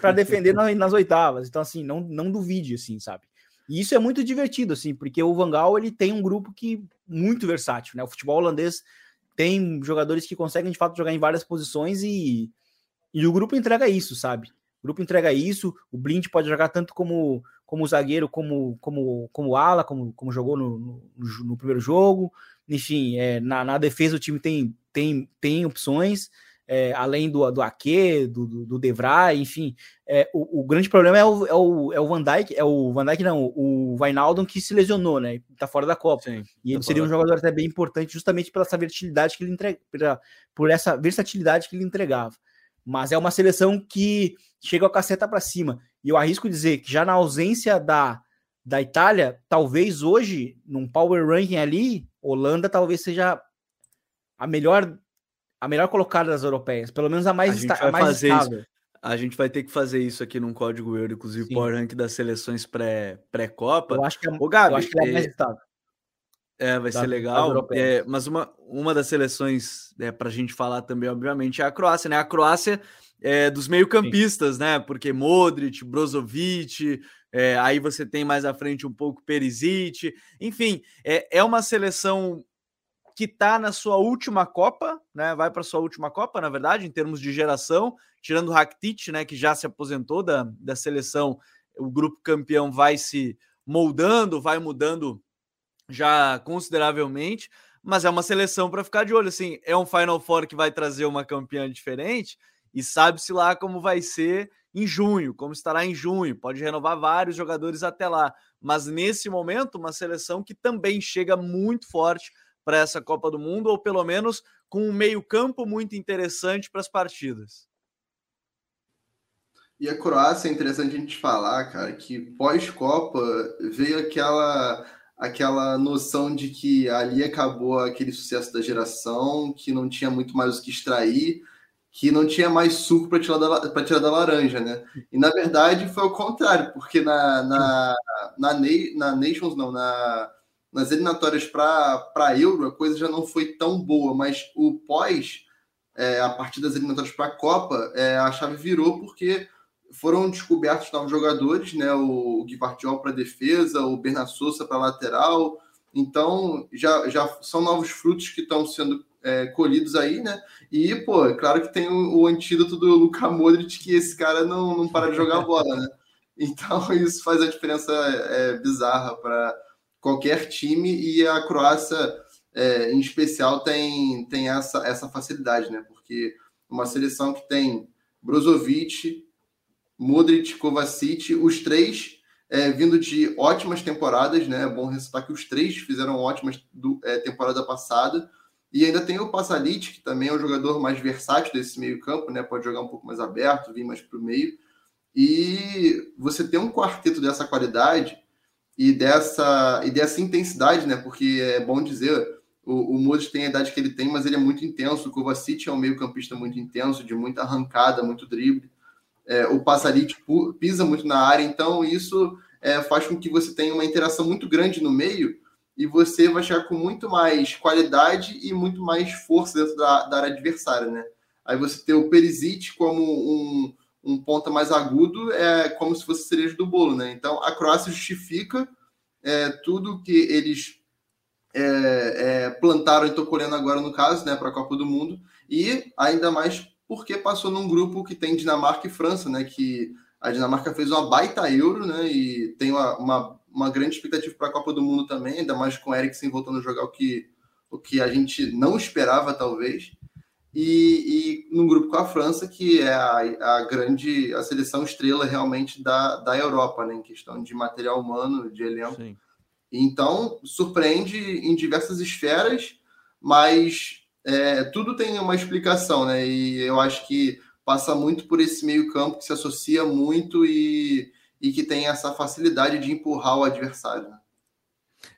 para defender nas, nas, oitavas. Então, assim, não, não duvide, assim, sabe? E isso é muito divertido, assim, porque o Vangal ele tem um grupo que muito versátil, né? O futebol holandês tem jogadores que conseguem de fato jogar em várias posições e, e o grupo entrega isso, sabe? O grupo entrega isso. O Blind pode jogar tanto como como zagueiro, como como como ala, como, como jogou no, no, no primeiro jogo. Enfim, é, na, na defesa o time tem tem, tem opções. É, além do, do Ake, do, do, Devray, enfim, é, o, o, grande problema é o, é, o, é o Van Dijk, é o Van Dijk não, o Wijnaldum que se lesionou, né, tá fora da Copa, Sim, e ele tá seria um jogador até bem importante justamente pela essa versatilidade que ele entrega, por essa versatilidade que ele entregava, mas é uma seleção que chega a caceta para cima. E eu arrisco dizer que já na ausência da, da Itália, talvez hoje, num power ranking ali, Holanda talvez seja a melhor a melhor colocada das europeias, pelo menos a mais, a gente vai mais fazer estável. Isso. A gente vai ter que fazer isso aqui num código euro, inclusive Sim. power ranking das seleções pré-copa. Pré eu acho que é, Ô, Gabi, eu acho que é, é mais estável. É, vai da, ser legal. É, mas uma, uma das seleções é, para a gente falar também, obviamente, é a Croácia, né? A Croácia é, dos meio-campistas, né? Porque Modric, Brozovic, é, aí você tem mais à frente um pouco Perisic, enfim, é, é uma seleção que está na sua última Copa, né? Vai para sua última Copa, na verdade, em termos de geração, tirando o Rakitic, né? Que já se aposentou da, da seleção, o grupo campeão vai se moldando, vai mudando já consideravelmente, mas é uma seleção para ficar de olho. Assim, é um Final Four que vai trazer uma campeã diferente e sabe-se lá como vai ser em junho, como estará em junho. Pode renovar vários jogadores até lá, mas nesse momento, uma seleção que também chega muito forte para essa Copa do Mundo, ou pelo menos com um meio-campo muito interessante para as partidas. E a Croácia é interessante a gente falar, cara, que pós-Copa veio aquela aquela noção de que ali acabou aquele sucesso da geração, que não tinha muito mais o que extrair, que não tinha mais suco para tirar, da, tirar da laranja, né? E na verdade foi o contrário, porque na, na, na, na Nations, não, na, nas eliminatórias para Euro, a coisa já não foi tão boa, mas o pós, é, a partir das eliminatórias para a Copa, é, a chave virou porque foram descobertos novos jogadores, né? O Guivardiol para defesa, o Bernard Souza para lateral. Então, já, já são novos frutos que estão sendo é, colhidos aí, né? E, pô, é claro que tem o, o, antídoto do Luka Modric, que esse cara não, não para de jogar bola, né? Então, isso faz a diferença é, bizarra para qualquer time e a Croácia, é, em especial, tem, tem essa, essa facilidade, né? Porque uma seleção que tem Brozovic, Modric, Kovacic, os três é, vindo de ótimas temporadas, né? É bom ressaltar que os três fizeram ótimas do, é, temporada passada. E ainda tem o Passalit, que também é o jogador mais versátil desse meio-campo, né? Pode jogar um pouco mais aberto, vir mais para o meio. E você ter um quarteto dessa qualidade e dessa, e dessa intensidade, né? Porque é bom dizer, o, o Modric tem a idade que ele tem, mas ele é muito intenso. O Kovacic é um meio-campista muito intenso, de muita arrancada, muito drible é, o Passarite pisa muito na área, então isso é, faz com que você tenha uma interação muito grande no meio e você vai chegar com muito mais qualidade e muito mais força dentro da, da área adversária, né? Aí você ter o Perisic como um, um ponta mais agudo é como se fosse cereja do bolo, né? Então a Croácia justifica é, tudo que eles é, é, plantaram e estão colhendo agora no caso, né, para a Copa do Mundo e ainda mais porque passou num grupo que tem Dinamarca e França, né? Que a Dinamarca fez uma baita Euro, né? E tem uma, uma, uma grande expectativa para a Copa do Mundo também, ainda mais com o Eriksen voltando a jogar o que, o que a gente não esperava, talvez. E, e num grupo com a França, que é a, a grande, a seleção estrela realmente da, da Europa, né? Em questão de material humano, de elenco. Sim. Então, surpreende em diversas esferas, mas é, tudo tem uma explicação, né? E eu acho que passa muito por esse meio-campo que se associa muito e, e que tem essa facilidade de empurrar o adversário. Né?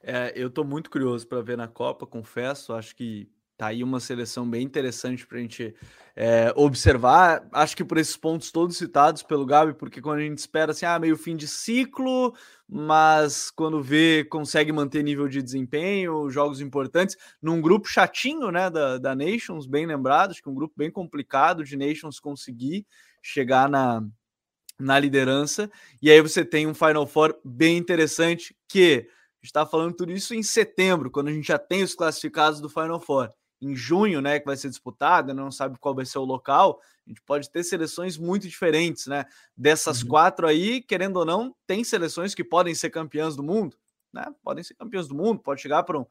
É, eu estou muito curioso para ver na Copa, confesso. Acho que tá aí uma seleção bem interessante para a gente é, observar. Acho que por esses pontos todos citados pelo Gabi, porque quando a gente espera assim, ah, meio fim de ciclo, mas quando vê, consegue manter nível de desempenho, jogos importantes, num grupo chatinho, né, da, da Nations, bem lembrado, acho que um grupo bem complicado de Nations conseguir chegar na, na liderança, e aí você tem um Final Four bem interessante, que a gente está falando tudo isso em setembro, quando a gente já tem os classificados do Final Four em junho, né, que vai ser disputada, não sabe qual vai ser o local, a gente pode ter seleções muito diferentes, né? Dessas uhum. quatro aí, querendo ou não, tem seleções que podem ser campeãs do mundo, né? Podem ser campeãs do mundo, pode chegar para um,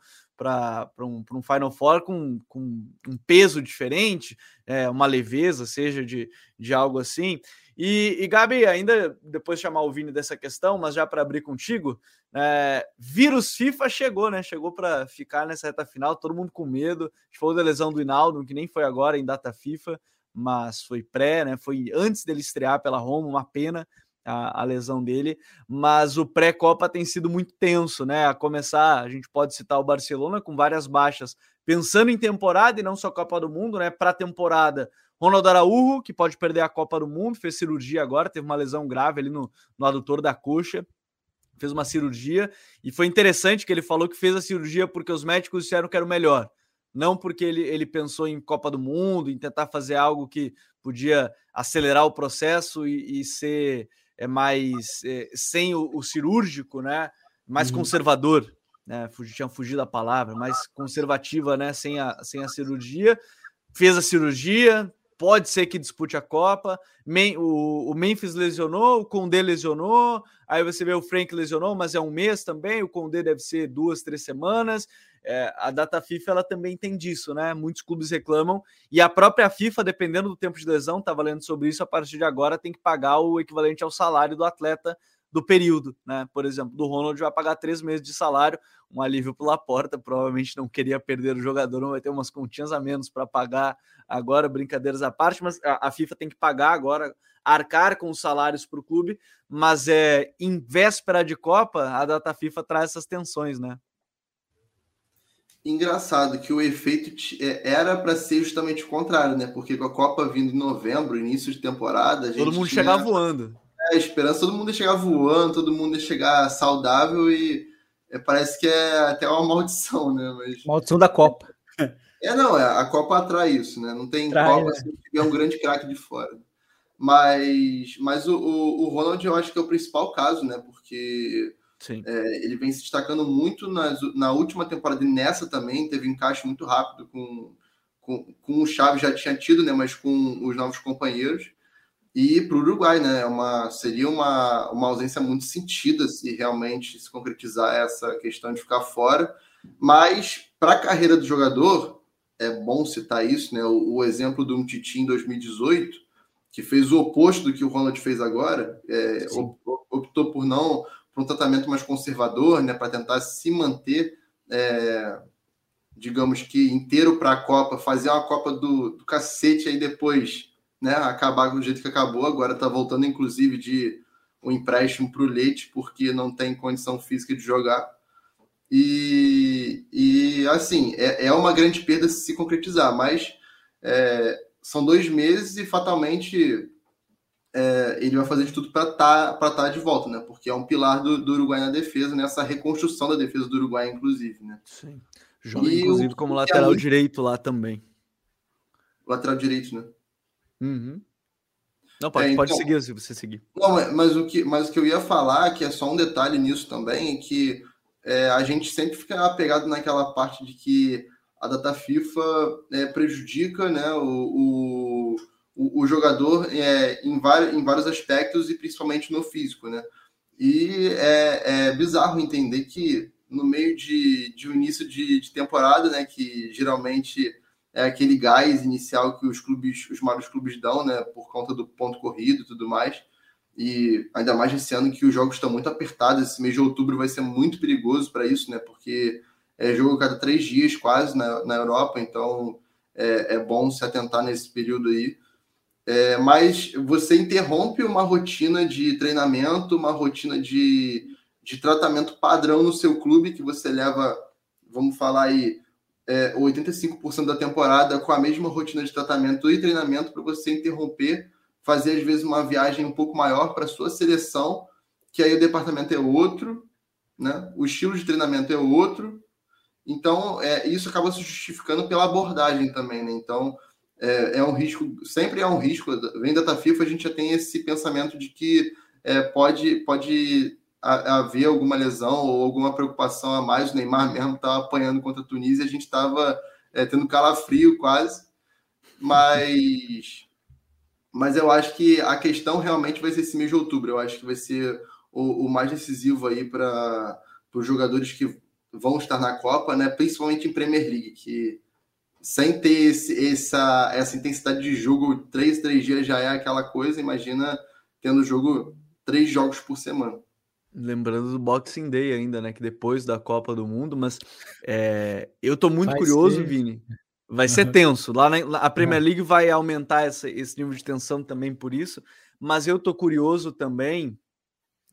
um, um Final Four com, com um peso diferente, é, uma leveza, seja de, de algo assim. E, e Gabi, ainda depois de chamar o Vini dessa questão, mas já para abrir contigo, é, vírus FIFA chegou, né? Chegou para ficar nessa reta final, todo mundo com medo. A gente falou da lesão do Hinaldo, que nem foi agora em data FIFA, mas foi pré, né? Foi antes dele estrear pela Roma, uma pena a, a lesão dele. Mas o pré-Copa tem sido muito tenso, né? A começar, a gente pode citar o Barcelona com várias baixas, pensando em temporada e não só Copa do Mundo, né? Para temporada, Ronaldo Araújo, que pode perder a Copa do Mundo, fez cirurgia agora, teve uma lesão grave ali no, no adutor da coxa, fez uma cirurgia, e foi interessante que ele falou que fez a cirurgia porque os médicos disseram que era o melhor, não porque ele, ele pensou em Copa do Mundo, em tentar fazer algo que podia acelerar o processo e, e ser é, mais é, sem o, o, cirúrgico, né? Mais uhum. conservador, né? Fugi, tinha fugido da palavra, mais conservativa, né? Sem a, sem a cirurgia. Fez a cirurgia, pode ser que dispute a Copa. o, Memphis lesionou, o Condé lesionou, aí você vê o Frank lesionou, mas é um mês também, o Condé deve ser duas, três semanas. É, a data FIFA ela também tem disso, né? Muitos clubes reclamam e a própria FIFA, dependendo do tempo de lesão, tá valendo sobre isso, a partir de agora tem que pagar o equivalente ao salário do atleta do período, né? Por exemplo, do Ronald vai pagar três meses de salário, um alívio pela porta, provavelmente não queria perder o jogador, não vai ter umas continhas a menos para pagar agora, brincadeiras à parte, mas a, a, FIFA tem que pagar agora, arcar com os salários para o clube, mas é em véspera de Copa, a data FIFA traz essas tensões, né? Engraçado que o efeito é, era para ser justamente o contrário, né? Porque com a Copa vindo em novembro, início de temporada, todo mundo tinha... chegar voando. É, a esperança todo mundo ia chegar voando, todo mundo ia chegar saudável e é, parece que é até uma maldição, né? Mas... Maldição da Copa. É, não, é, a Copa atrai isso, né? Não tem Trai, Copa né? se tiver um grande craque de fora. Mas, mas o, o, o Ronald eu acho que é o principal caso, né? Porque é, ele vem se destacando muito nas, na última temporada e nessa também, teve encaixe muito rápido com, com, com o Chaves, já tinha tido, né, mas com os novos companheiros. E para o Uruguai, né, é uma, seria uma, uma ausência muito sentida se realmente se concretizar essa questão de ficar fora. Mas para a carreira do jogador, é bom citar isso, né? O, o exemplo do Titi em 2018, que fez o oposto do que o Ronald fez agora, é, optou por não para um tratamento mais conservador, né, para tentar se manter, é, digamos que inteiro para a Copa, fazer uma Copa do, do cacete aí depois, né, acabar do jeito que acabou. Agora está voltando, inclusive, de um empréstimo para o Leite, porque não tem condição física de jogar. E, e assim, é, é uma grande perda se se concretizar, mas é, são dois meses e fatalmente é, ele vai fazer de tudo para estar tá, tá de volta, né? Porque é um pilar do, do, Uruguai na defesa, nessa reconstrução da defesa do Uruguai, inclusive, né? Sim. Joga, inclusive, o, como lateral direito lá também. Lateral direito, né? Uhum. Não, pode, é, então, pode seguir se você seguir. Não, mas o, que, mas o que eu ia falar, que é só um detalhe nisso também, é que é, a gente sempre fica apegado naquela parte de que a data FIFA é, prejudica né, o, o o, jogador é, em, vários, em vários aspectos e principalmente no físico, né? E é, é bizarro entender que no meio de, de um início de, de, temporada, né, que geralmente é aquele gás inicial que os clubes, os maiores clubes dão, né, por conta do ponto corrido e tudo mais, e ainda mais esse ano que os jogos estão muito apertados, esse mês de outubro vai ser muito perigoso para isso, né, porque é jogo cada três dias quase na, na Europa, então é, é bom se atentar nesse período aí. É, mas você interrompe uma rotina de treinamento, uma rotina de, de tratamento padrão no seu clube, que você leva, vamos falar aí, é, 85% da temporada com a mesma rotina de tratamento e treinamento para você interromper, fazer às vezes uma viagem um pouco maior para sua seleção, que aí o departamento é outro, né? o estilo de treinamento é outro. Então, é, isso acaba se justificando pela abordagem também. Né? Então, é, é um risco, sempre é um risco. Vem da FIFA, a gente já tem esse pensamento de que é, pode, pode haver alguma lesão ou alguma preocupação a mais. O Neymar mesmo estava apanhando contra a Tunísia, a gente estava é, tendo calafrio quase. Mas, mas eu acho que a questão realmente vai ser esse mês de outubro. Eu acho que vai ser o, o mais decisivo aí para os jogadores que vão estar na Copa, né? principalmente em Premier League, que sem ter esse, essa, essa intensidade de jogo, três, três dias já é aquela coisa, imagina tendo jogo três jogos por semana. Lembrando do Boxing Day ainda, né? Que depois da Copa do Mundo, mas é, eu tô muito vai curioso, ser... Vini. Vai uhum. ser tenso. Lá na a Premier League vai aumentar essa, esse nível de tensão também por isso, mas eu tô curioso também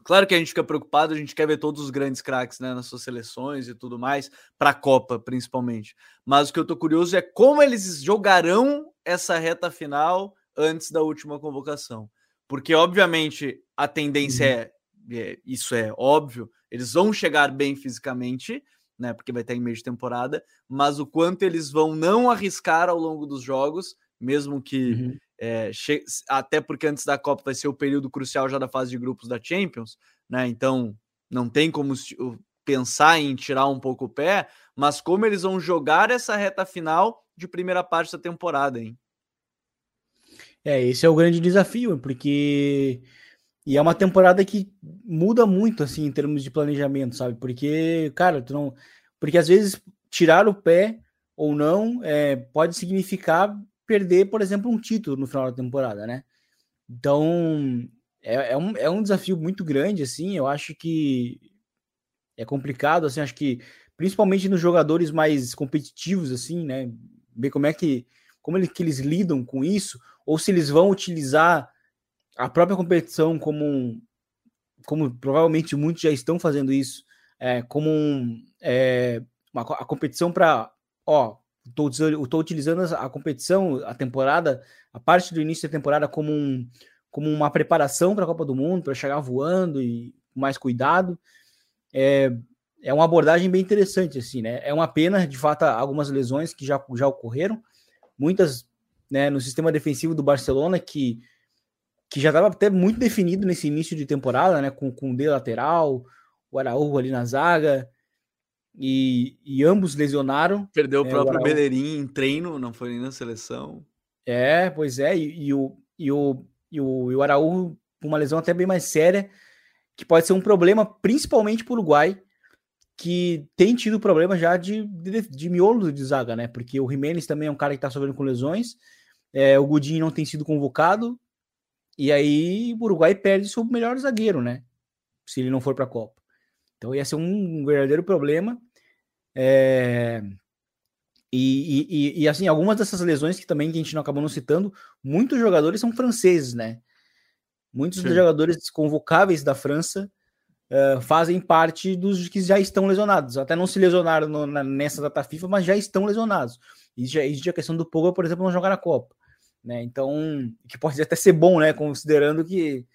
Claro que a gente fica preocupado, a gente quer ver todos os grandes craques né, nas suas seleções e tudo mais, para a Copa principalmente. Mas o que eu estou curioso é como eles jogarão essa reta final antes da última convocação. Porque, obviamente, a tendência uhum. é, é, isso é óbvio, eles vão chegar bem fisicamente, né? Porque vai estar em meio de temporada, mas o quanto eles vão não arriscar ao longo dos jogos, mesmo que uhum. É, até porque antes da Copa vai ser o período crucial já da fase de grupos da Champions, né? Então não tem como pensar em tirar um pouco o pé, mas como eles vão jogar essa reta final de primeira parte da temporada, hein? É, esse é o grande desafio, porque e é uma temporada que muda muito assim em termos de planejamento, sabe? Porque, cara, tu não, porque às vezes tirar o pé ou não é, pode significar perder, por exemplo, um título no final da temporada, né? Então, é, é, um, é um desafio muito grande, assim. Eu acho que é complicado, assim. Acho que principalmente nos jogadores mais competitivos, assim, né? Ver como é que como ele, que eles lidam com isso, ou se eles vão utilizar a própria competição como um, como provavelmente muitos já estão fazendo isso, é, como um, é, uma, a competição para, ó, estou utilizando a competição, a temporada, a parte do início da temporada como, um, como uma preparação para a Copa do Mundo, para chegar voando e mais cuidado. É, é uma abordagem bem interessante, assim, né? É uma pena, de fato, algumas lesões que já, já ocorreram, muitas né, no sistema defensivo do Barcelona, que que já estava até muito definido nesse início de temporada, né? Com, com o D lateral, o Araújo ali na zaga, e, e ambos lesionaram. Perdeu o próprio o Bellerin em treino, não foi nem na seleção. É, pois é, e, e, o, e, o, e, o, e o Araújo, uma lesão até bem mais séria, que pode ser um problema principalmente para o Uruguai, que tem tido problema já de, de, de, miolo de zaga, né? Porque o Jimenez também é um cara que está sofrendo com lesões, é, o Godinho não tem sido convocado, e aí o Uruguai perde seu melhor zagueiro, né? Se ele não for para a Copa. Então ia ser um verdadeiro problema. É... E, e, e, assim, algumas dessas lesões que também a gente não acabou não citando, muitos jogadores são franceses, né? Muitos dos jogadores convocáveis da França uh, fazem parte dos que já estão lesionados. Até não se lesionaram no, na, nessa data FIFA, mas já estão lesionados. E já existe a questão do Pogba, por exemplo, não jogar na Copa né? Então, que pode até ser bom, né? Considerando que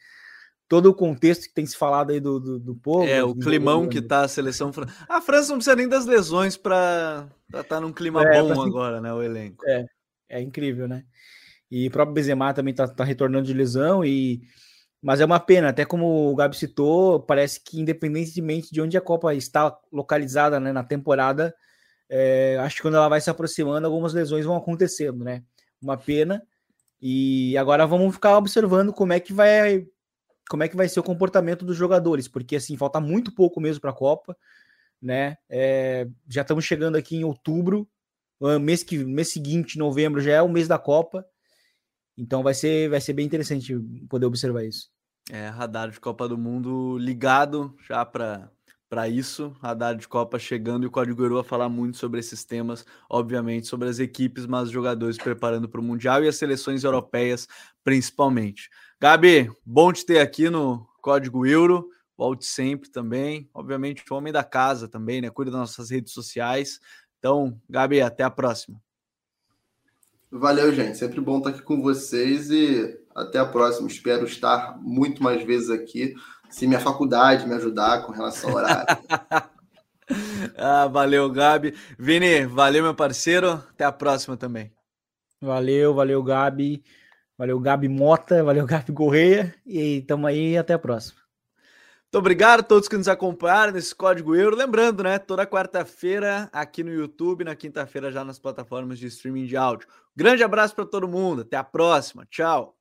todo o contexto que tem se falado aí do, do, do povo. É, o climão que tá a seleção. A França não precisa nem das lesões para estar tá num clima é, bom agora, né? O elenco. É, é incrível, né? E o próprio Benzema também tá, tá retornando de lesão e mas é uma pena, até como o Gabi citou, parece que independentemente de onde a Copa está localizada né, na temporada, é, acho que quando ela vai se aproximando, algumas lesões vão acontecendo, né? Uma pena, e agora vamos ficar observando como é que vai como é que vai ser o comportamento dos jogadores, porque assim falta muito pouco mesmo para a Copa, né? É, já estamos chegando aqui em outubro, mês que mês seguinte, novembro já é o mês da Copa, então vai ser vai ser bem interessante poder observar isso. É, radar de Copa do Mundo ligado já para para isso. Radar de Copa chegando e o Código Euro a falar muito sobre esses temas, obviamente, sobre as equipes, mas os jogadores preparando para o Mundial e as seleções europeias, principalmente. Gabi, bom te ter aqui no Código Euro. Volte sempre também. Obviamente, o homem da casa também, né? Cuida das nossas redes sociais. Então, Gabi, até a próxima. Valeu, gente. Sempre bom estar aqui com vocês e até a próxima. Espero estar muito mais vezes aqui se minha faculdade me ajudar com relação ao horário. ah, valeu, Gabi. Vini, valeu, meu parceiro. Até a próxima também. Valeu, valeu, Gabi. Valeu, Gabi Mota. Valeu, Gabi Correia. E tamo aí. Até a próxima. Muito obrigado a todos que nos acompanharam nesse Código Euro. Lembrando, né? Toda quarta-feira aqui no YouTube, na quinta-feira já nas plataformas de streaming de áudio. Grande abraço para todo mundo. Até a próxima. Tchau.